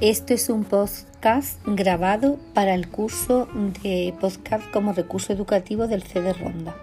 Esto es un podcast grabado para el curso de podcast como recurso educativo del CD Ronda.